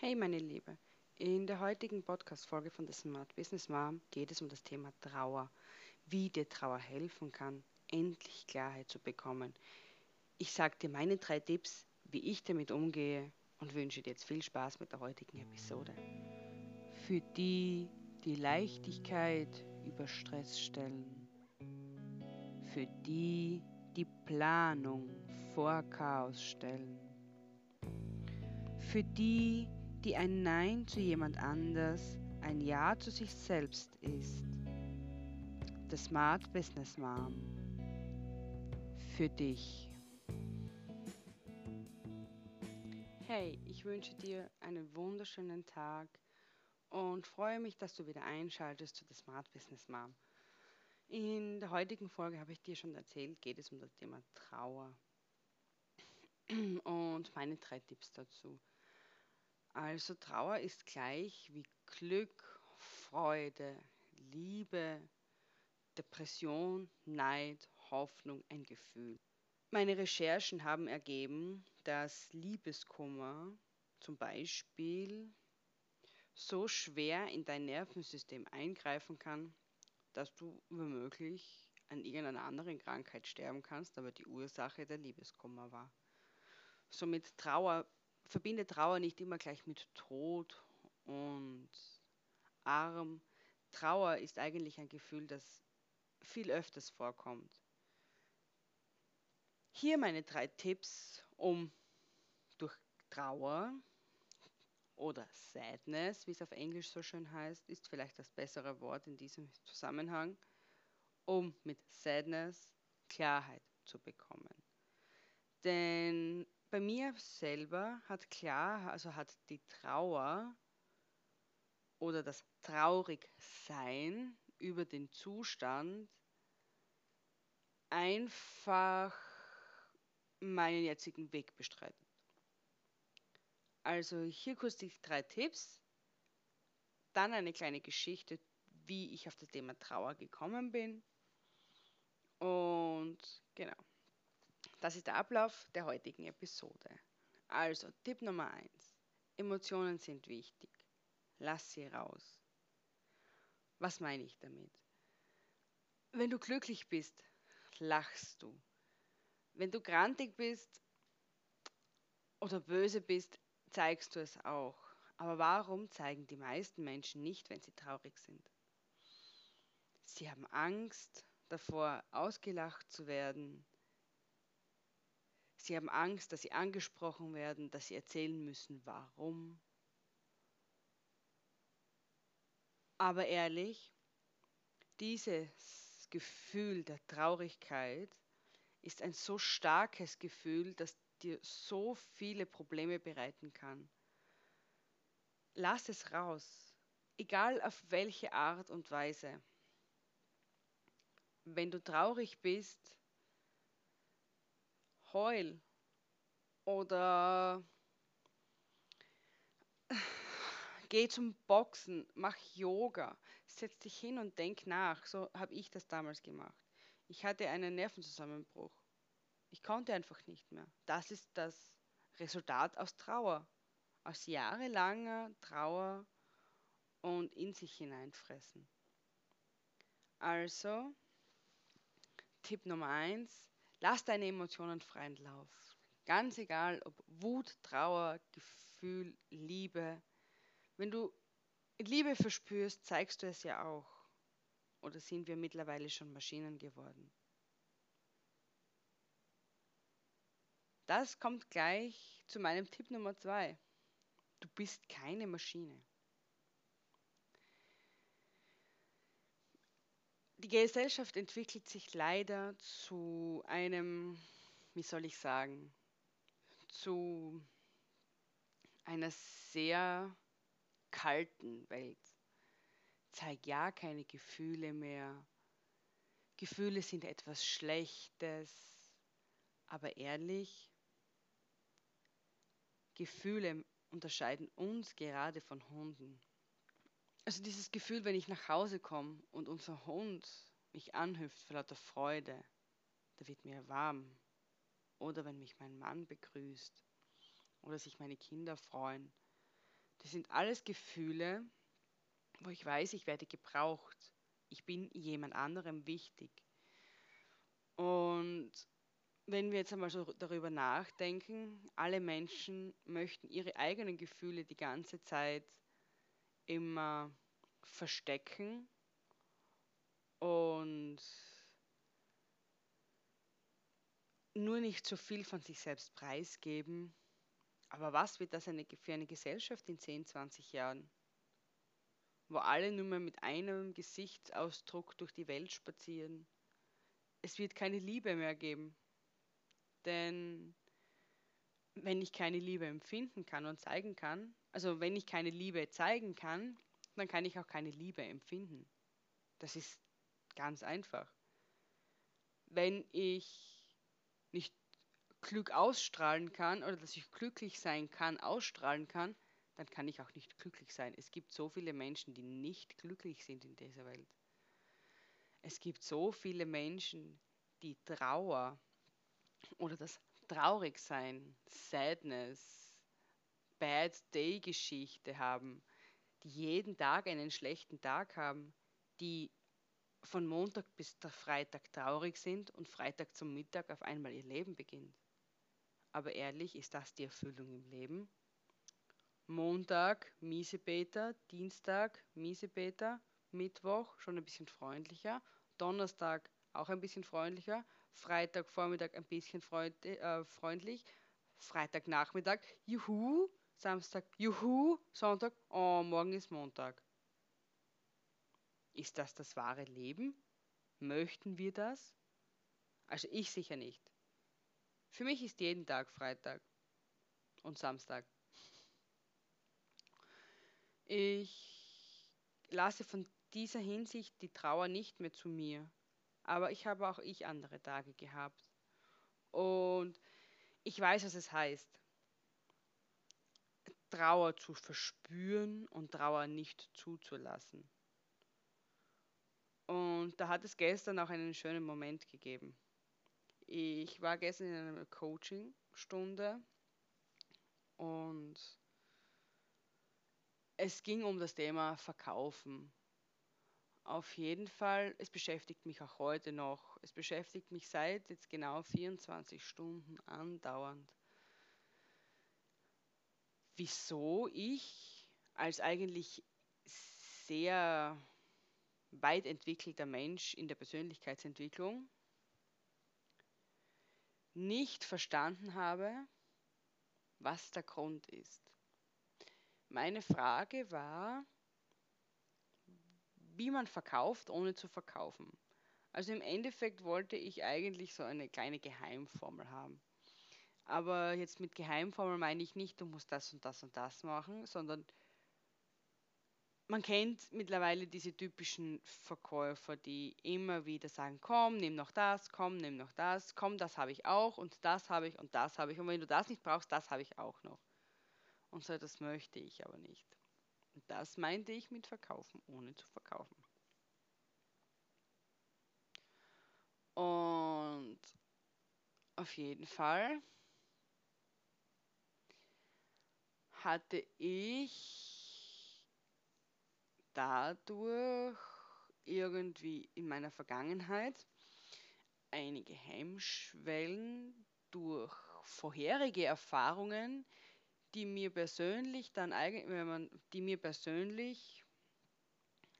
Hey meine Liebe, in der heutigen Podcast-Folge von The Smart Business Mom geht es um das Thema Trauer, wie dir Trauer helfen kann, endlich Klarheit zu bekommen. Ich sage dir meine drei Tipps, wie ich damit umgehe und wünsche dir jetzt viel Spaß mit der heutigen Episode. Für die, die Leichtigkeit über Stress stellen, für die, die Planung vor Chaos stellen, für die, die ein Nein zu jemand anders ein Ja zu sich selbst ist. The Smart Business Mom. Für dich. Hey, ich wünsche dir einen wunderschönen Tag und freue mich, dass du wieder einschaltest zu The Smart Business Mom. In der heutigen Folge habe ich dir schon erzählt, geht es um das Thema Trauer und meine drei Tipps dazu. Also Trauer ist gleich wie Glück, Freude, Liebe, Depression, Neid, Hoffnung, ein Gefühl. Meine Recherchen haben ergeben, dass Liebeskummer zum Beispiel so schwer in dein Nervensystem eingreifen kann, dass du womöglich an irgendeiner anderen Krankheit sterben kannst, aber die Ursache der Liebeskummer war. Somit Trauer verbinde Trauer nicht immer gleich mit Tod und arm. Trauer ist eigentlich ein Gefühl, das viel öfters vorkommt. Hier meine drei Tipps, um durch Trauer oder Sadness, wie es auf Englisch so schön heißt, ist vielleicht das bessere Wort in diesem Zusammenhang, um mit Sadness Klarheit zu bekommen. Denn bei mir selber hat klar, also hat die Trauer oder das Traurigsein über den Zustand einfach meinen jetzigen Weg bestreiten. Also hier kurz die drei Tipps, dann eine kleine Geschichte, wie ich auf das Thema Trauer gekommen bin und. Das ist der Ablauf der heutigen Episode. Also, Tipp Nummer 1. Emotionen sind wichtig. Lass sie raus. Was meine ich damit? Wenn du glücklich bist, lachst du. Wenn du grantig bist oder böse bist, zeigst du es auch. Aber warum zeigen die meisten Menschen nicht, wenn sie traurig sind? Sie haben Angst davor, ausgelacht zu werden, Sie haben Angst, dass sie angesprochen werden, dass sie erzählen müssen, warum. Aber ehrlich, dieses Gefühl der Traurigkeit ist ein so starkes Gefühl, das dir so viele Probleme bereiten kann. Lass es raus, egal auf welche Art und Weise. Wenn du traurig bist, heul oder geh zum Boxen, mach Yoga, setz dich hin und denk nach. So habe ich das damals gemacht. Ich hatte einen Nervenzusammenbruch. Ich konnte einfach nicht mehr. Das ist das Resultat aus Trauer, aus jahrelanger Trauer und in sich hineinfressen. Also, Tipp Nummer eins, Lass deine Emotionen freien Lauf. Ganz egal, ob Wut, Trauer, Gefühl, Liebe. Wenn du Liebe verspürst, zeigst du es ja auch. Oder sind wir mittlerweile schon Maschinen geworden? Das kommt gleich zu meinem Tipp Nummer zwei. Du bist keine Maschine. Die Gesellschaft entwickelt sich leider zu einem, wie soll ich sagen, zu einer sehr kalten Welt. Zeig ja keine Gefühle mehr. Gefühle sind etwas Schlechtes. Aber ehrlich, Gefühle unterscheiden uns gerade von Hunden. Also dieses Gefühl, wenn ich nach Hause komme und unser Hund mich anhüpft vor lauter Freude, da wird mir warm. Oder wenn mich mein Mann begrüßt oder sich meine Kinder freuen, Das sind alles Gefühle, wo ich weiß, ich werde gebraucht. Ich bin jemand anderem wichtig. Und wenn wir jetzt einmal so darüber nachdenken, alle Menschen möchten ihre eigenen Gefühle die ganze Zeit immer verstecken und nur nicht so viel von sich selbst preisgeben. Aber was wird das für eine Gesellschaft in 10, 20 Jahren? Wo alle nur mehr mit einem Gesichtsausdruck durch die Welt spazieren. Es wird keine Liebe mehr geben. Denn wenn ich keine Liebe empfinden kann und zeigen kann, also wenn ich keine Liebe zeigen kann, dann kann ich auch keine Liebe empfinden. Das ist ganz einfach. Wenn ich nicht Glück ausstrahlen kann oder dass ich glücklich sein kann, ausstrahlen kann, dann kann ich auch nicht glücklich sein. Es gibt so viele Menschen, die nicht glücklich sind in dieser Welt. Es gibt so viele Menschen, die Trauer oder das Traurigsein, Sadness, Bad Day Geschichte haben, die jeden Tag einen schlechten Tag haben, die von Montag bis Freitag traurig sind und Freitag zum Mittag auf einmal ihr Leben beginnt. Aber ehrlich, ist das die Erfüllung im Leben? Montag Miesepeter, Dienstag Miesepeter, Mittwoch schon ein bisschen freundlicher, Donnerstag auch ein bisschen freundlicher, Freitag Vormittag ein bisschen freund, äh, freundlich, Freitagnachmittag, juhu, Samstag, juhu, Sonntag, oh, morgen ist Montag. Ist das das wahre Leben? Möchten wir das? Also ich sicher nicht. Für mich ist jeden Tag Freitag und Samstag. Ich lasse von dieser Hinsicht die Trauer nicht mehr zu mir, aber ich habe auch ich andere Tage gehabt. Und ich weiß, was es heißt, Trauer zu verspüren und Trauer nicht zuzulassen. Und da hat es gestern auch einen schönen Moment gegeben. Ich war gestern in einer Coaching-Stunde und es ging um das Thema Verkaufen. Auf jeden Fall, es beschäftigt mich auch heute noch. Es beschäftigt mich seit jetzt genau 24 Stunden andauernd. Wieso ich als eigentlich sehr weit entwickelter Mensch in der Persönlichkeitsentwicklung nicht verstanden habe, was der Grund ist. Meine Frage war, wie man verkauft, ohne zu verkaufen. Also im Endeffekt wollte ich eigentlich so eine kleine Geheimformel haben. Aber jetzt mit Geheimformel meine ich nicht, du musst das und das und das machen, sondern man kennt mittlerweile diese typischen Verkäufer, die immer wieder sagen, komm, nimm noch das, komm, nimm noch das, komm, das habe ich auch und das habe ich und das habe ich. Und wenn du das nicht brauchst, das habe ich auch noch. Und so das möchte ich aber nicht. Und das meinte ich mit verkaufen, ohne zu verkaufen. Und auf jeden Fall hatte ich dadurch irgendwie in meiner Vergangenheit einige Hemmschwellen durch vorherige Erfahrungen, die mir persönlich dann eigentlich, wenn man, die mir persönlich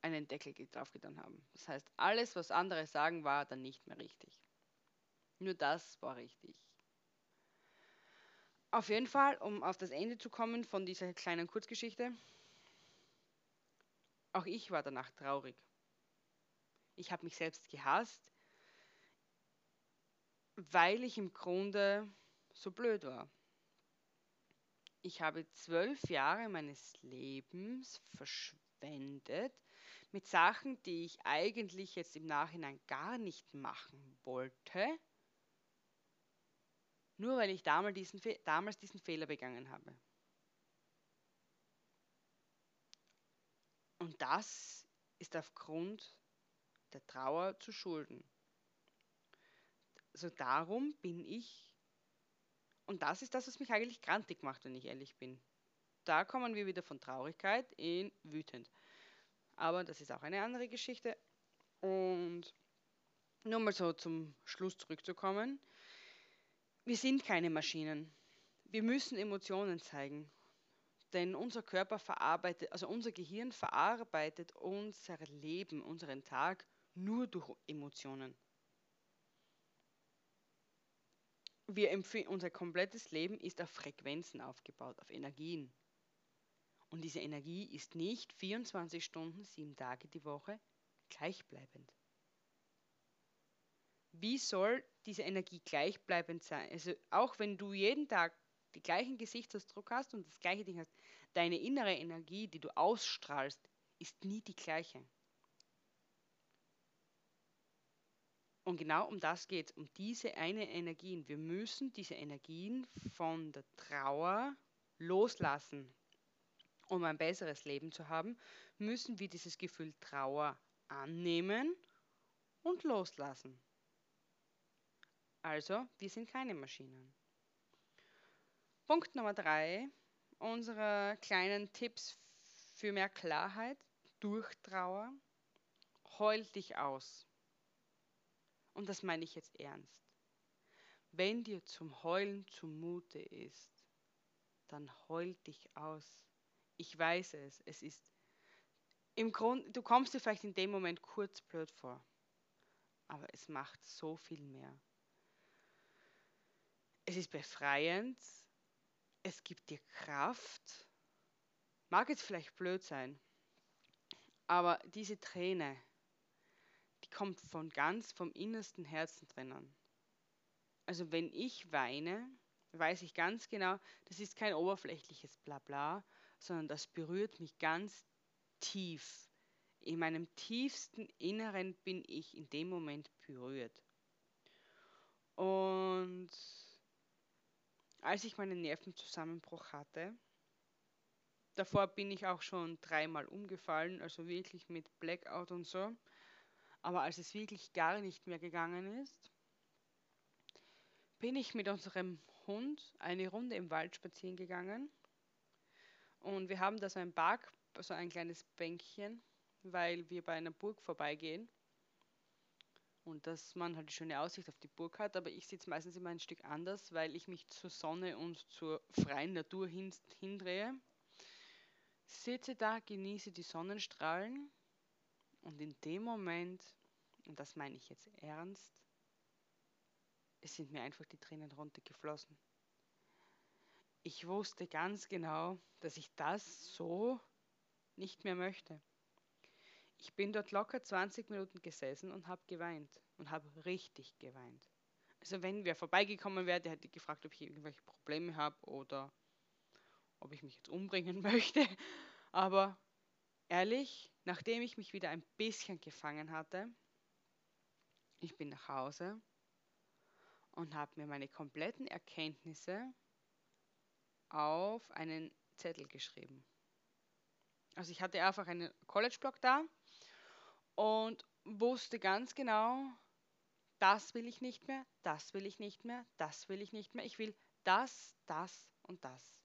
einen Deckel draufgetan haben. Das heißt, alles, was andere sagen, war dann nicht mehr richtig. Nur das war richtig. Auf jeden Fall, um auf das Ende zu kommen von dieser kleinen Kurzgeschichte, auch ich war danach traurig. Ich habe mich selbst gehasst, weil ich im Grunde so blöd war. Ich habe zwölf Jahre meines Lebens verschwendet mit Sachen, die ich eigentlich jetzt im Nachhinein gar nicht machen wollte, nur weil ich damals diesen, damals diesen Fehler begangen habe. Und das ist aufgrund der Trauer zu schulden. Also darum bin ich, und das ist das, was mich eigentlich grantig macht, wenn ich ehrlich bin. da kommen wir wieder von Traurigkeit in wütend. Aber das ist auch eine andere Geschichte. Und nur mal so zum Schluss zurückzukommen. Wir sind keine Maschinen. Wir müssen Emotionen zeigen. Denn unser Körper verarbeitet, also unser Gehirn verarbeitet unser Leben, unseren Tag nur durch Emotionen. Wir unser komplettes Leben ist auf Frequenzen aufgebaut, auf Energien. Und diese Energie ist nicht 24 Stunden, sieben Tage die Woche gleichbleibend. Wie soll diese Energie gleichbleibend sein? Also auch wenn du jeden Tag den gleichen Gesichtsausdruck hast und das gleiche Ding hast, deine innere Energie, die du ausstrahlst, ist nie die gleiche. Und genau um das geht es, um diese eine Energien. Wir müssen diese Energien von der Trauer loslassen. Um ein besseres Leben zu haben, müssen wir dieses Gefühl Trauer annehmen und loslassen. Also, wir sind keine Maschinen. Punkt Nummer drei unserer kleinen Tipps für mehr Klarheit durch Trauer. Heul dich aus. Und das meine ich jetzt ernst. Wenn dir zum Heulen zumute ist, dann heul dich aus. Ich weiß es, es ist im Grund, du kommst dir vielleicht in dem Moment kurz blöd vor, aber es macht so viel mehr. Es ist befreiend, es gibt dir Kraft. Mag jetzt vielleicht blöd sein, aber diese Träne, die kommt von ganz vom innersten Herzen drinnen. Also wenn ich weine, weiß ich ganz genau, das ist kein oberflächliches Blabla, sondern das berührt mich ganz tief. In meinem tiefsten Inneren bin ich in dem Moment berührt. Und als ich meinen Nervenzusammenbruch hatte, davor bin ich auch schon dreimal umgefallen, also wirklich mit Blackout und so. Aber als es wirklich gar nicht mehr gegangen ist, bin ich mit unserem Hund eine Runde im Wald spazieren gegangen. Und wir haben da so ein Park, so ein kleines Bänkchen, weil wir bei einer Burg vorbeigehen und dass man halt eine schöne Aussicht auf die Burg hat, aber ich sitze meistens immer ein Stück anders, weil ich mich zur Sonne und zur freien Natur hin, hindrehe. Sitze da, genieße die Sonnenstrahlen und in dem Moment, und das meine ich jetzt ernst, es sind mir einfach die Tränen runtergeflossen. Ich wusste ganz genau, dass ich das so nicht mehr möchte. Ich bin dort locker 20 Minuten gesessen und habe geweint und habe richtig geweint. Also wenn wer vorbeigekommen wäre, der hätte gefragt, ob ich irgendwelche Probleme habe oder ob ich mich jetzt umbringen möchte. Aber ehrlich, nachdem ich mich wieder ein bisschen gefangen hatte, ich bin nach Hause und habe mir meine kompletten Erkenntnisse auf einen Zettel geschrieben. Also ich hatte einfach einen College-Blog da und wusste ganz genau, das will ich nicht mehr, das will ich nicht mehr, das will ich nicht mehr. Ich will das, das und das.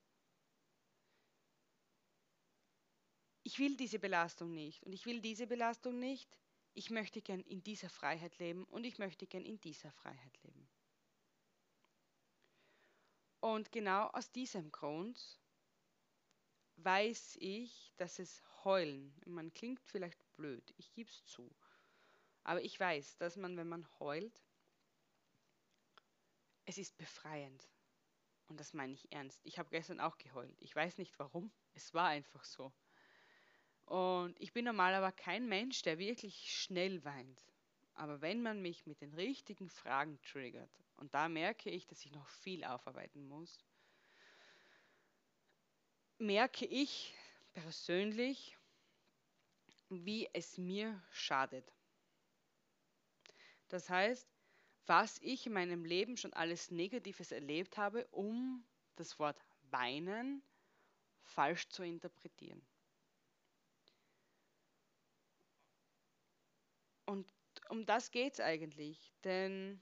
Ich will diese Belastung nicht und ich will diese Belastung nicht. Ich möchte gern in dieser Freiheit leben und ich möchte gern in dieser Freiheit leben. Und genau aus diesem Grund weiß ich, dass es Heulen, man klingt vielleicht blöd, ich gebe es zu, aber ich weiß, dass man, wenn man heult, es ist befreiend. Und das meine ich ernst. Ich habe gestern auch geheult. Ich weiß nicht warum. Es war einfach so. Und ich bin normal aber kein Mensch, der wirklich schnell weint. Aber wenn man mich mit den richtigen Fragen triggert, und da merke ich, dass ich noch viel aufarbeiten muss, merke ich persönlich, wie es mir schadet. Das heißt, was ich in meinem Leben schon alles Negatives erlebt habe, um das Wort weinen falsch zu interpretieren. Und um das geht es eigentlich, denn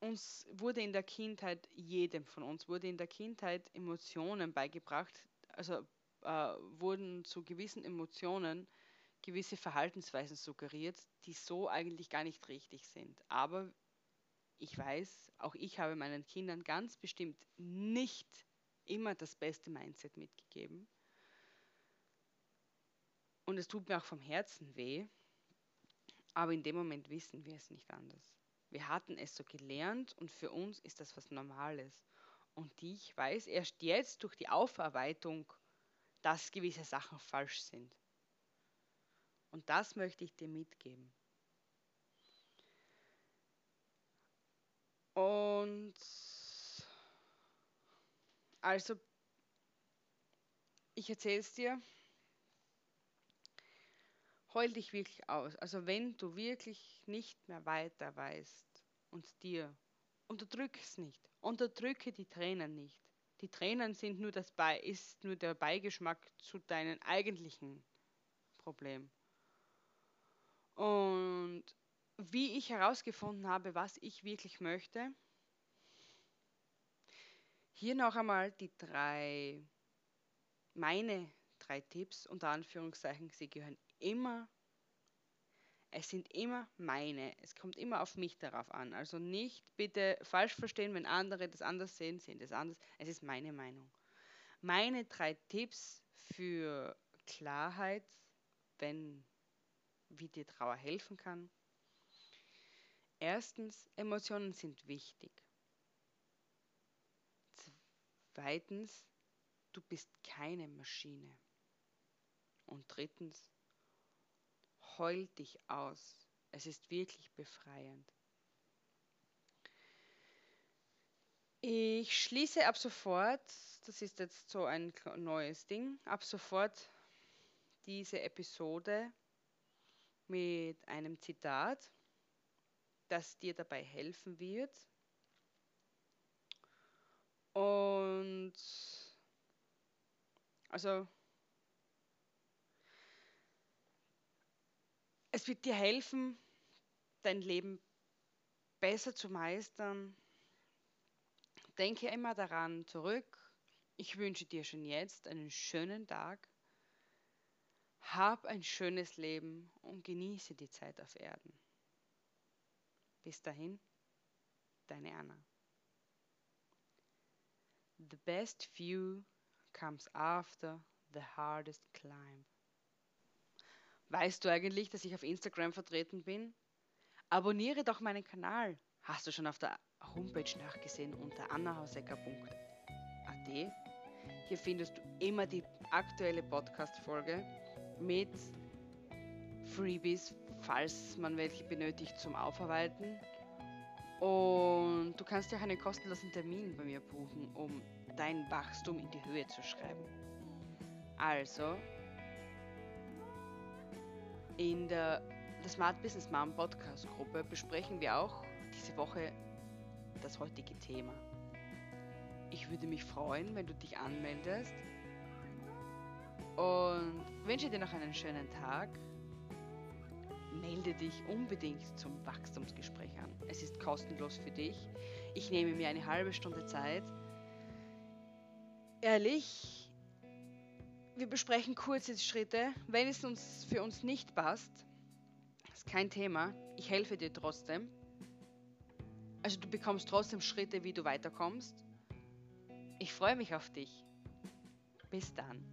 uns wurde in der Kindheit, jedem von uns wurde in der Kindheit Emotionen beigebracht, also äh, wurden zu gewissen Emotionen gewisse Verhaltensweisen suggeriert, die so eigentlich gar nicht richtig sind. Aber ich weiß, auch ich habe meinen Kindern ganz bestimmt nicht immer das beste Mindset mitgegeben. Und es tut mir auch vom Herzen weh, aber in dem Moment wissen wir es nicht anders. Wir hatten es so gelernt und für uns ist das was Normales. Und ich weiß erst jetzt durch die Aufarbeitung, dass gewisse Sachen falsch sind. Und das möchte ich dir mitgeben. Und also, ich erzähle es dir, heul dich wirklich aus. Also wenn du wirklich nicht mehr weiter weißt und dir, unterdrück es nicht, unterdrücke die Tränen nicht. Die Tränen sind nur das Be ist nur der Beigeschmack zu deinem eigentlichen Problem. Und wie ich herausgefunden habe, was ich wirklich möchte, hier noch einmal die drei, meine drei Tipps, unter Anführungszeichen, sie gehören immer, es sind immer meine. Es kommt immer auf mich darauf an. Also nicht bitte falsch verstehen, wenn andere das anders sehen, sehen das anders. Es ist meine Meinung. Meine drei Tipps für Klarheit, wenn, wie dir Trauer helfen kann. Erstens, Emotionen sind wichtig. Zweitens, du bist keine Maschine. Und drittens, heul dich aus. Es ist wirklich befreiend. Ich schließe ab sofort, das ist jetzt so ein neues Ding, ab sofort diese Episode mit einem Zitat, das dir dabei helfen wird. Und also Es wird dir helfen, dein Leben besser zu meistern. Denke immer daran zurück. Ich wünsche dir schon jetzt einen schönen Tag. Hab ein schönes Leben und genieße die Zeit auf Erden. Bis dahin, deine Anna. The best view comes after the hardest climb. Weißt du eigentlich, dass ich auf Instagram vertreten bin? Abonniere doch meinen Kanal. Hast du schon auf der Homepage nachgesehen unter annahausecker.at? Hier findest du immer die aktuelle Podcast-Folge mit Freebies, falls man welche benötigt zum Aufarbeiten. Und du kannst dir auch einen kostenlosen Termin bei mir buchen, um dein Wachstum in die Höhe zu schreiben. Also, in der, der Smart Business Mom Podcast Gruppe besprechen wir auch diese Woche das heutige Thema. Ich würde mich freuen, wenn du dich anmeldest und wünsche dir noch einen schönen Tag. Melde dich unbedingt zum Wachstumsgespräch an. Es ist kostenlos für dich. Ich nehme mir eine halbe Stunde Zeit. Ehrlich, wir besprechen kurze Schritte. Wenn es uns für uns nicht passt, ist kein Thema. Ich helfe dir trotzdem. Also du bekommst trotzdem Schritte, wie du weiterkommst. Ich freue mich auf dich. Bis dann.